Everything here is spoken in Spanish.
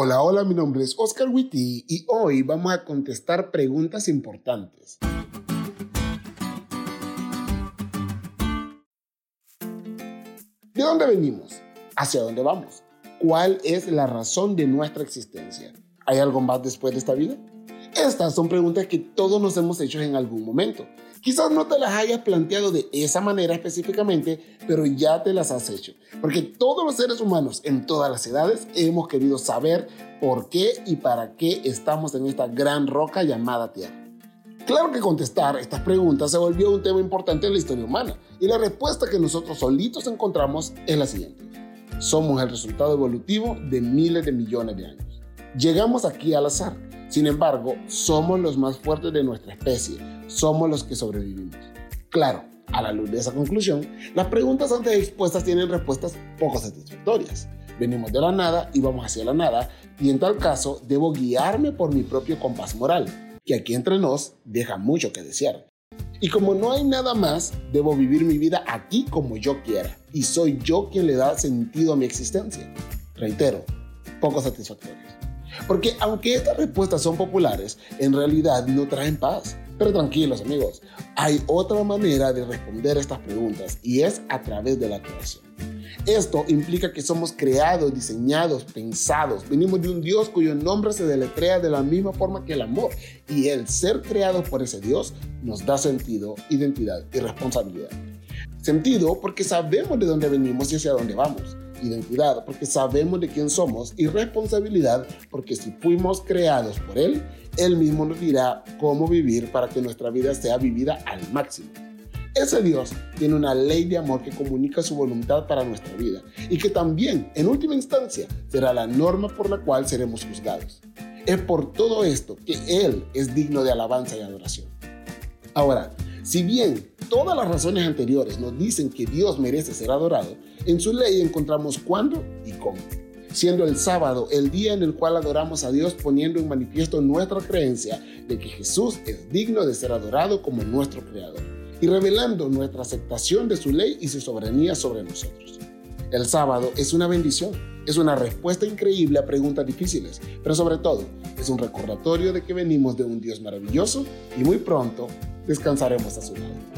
Hola, hola, mi nombre es Oscar Witty y hoy vamos a contestar preguntas importantes. ¿De dónde venimos? ¿Hacia dónde vamos? ¿Cuál es la razón de nuestra existencia? ¿Hay algo más después de esta vida? Estas son preguntas que todos nos hemos hecho en algún momento. Quizás no te las hayas planteado de esa manera específicamente, pero ya te las has hecho. Porque todos los seres humanos en todas las edades hemos querido saber por qué y para qué estamos en esta gran roca llamada Tierra. Claro que contestar estas preguntas se volvió un tema importante en la historia humana y la respuesta que nosotros solitos encontramos es la siguiente. Somos el resultado evolutivo de miles de millones de años. Llegamos aquí al azar sin embargo, somos los más fuertes de nuestra especie, somos los que sobrevivimos. Claro, a la luz de esa conclusión, las preguntas antes expuestas tienen respuestas poco satisfactorias. Venimos de la nada y vamos hacia la nada, y en tal caso debo guiarme por mi propio compás moral, que aquí entre nos deja mucho que desear. Y como no hay nada más, debo vivir mi vida aquí como yo quiera, y soy yo quien le da sentido a mi existencia. Reitero, poco satisfactorias. Porque aunque estas respuestas son populares, en realidad no traen paz. Pero tranquilos amigos, hay otra manera de responder estas preguntas y es a través de la creación. Esto implica que somos creados, diseñados, pensados. Venimos de un Dios cuyo nombre se deletrea de la misma forma que el amor. Y el ser creado por ese Dios nos da sentido, identidad y responsabilidad. Sentido porque sabemos de dónde venimos y hacia dónde vamos identidad porque sabemos de quién somos y responsabilidad porque si fuimos creados por Él, Él mismo nos dirá cómo vivir para que nuestra vida sea vivida al máximo. Ese Dios tiene una ley de amor que comunica su voluntad para nuestra vida y que también, en última instancia, será la norma por la cual seremos juzgados. Es por todo esto que Él es digno de alabanza y adoración. Ahora, si bien todas las razones anteriores nos dicen que Dios merece ser adorado, en su ley encontramos cuándo y cómo, siendo el sábado el día en el cual adoramos a Dios poniendo en manifiesto nuestra creencia de que Jesús es digno de ser adorado como nuestro Creador y revelando nuestra aceptación de su ley y su soberanía sobre nosotros. El sábado es una bendición, es una respuesta increíble a preguntas difíciles, pero sobre todo es un recordatorio de que venimos de un Dios maravilloso y muy pronto descansaremos a su lado.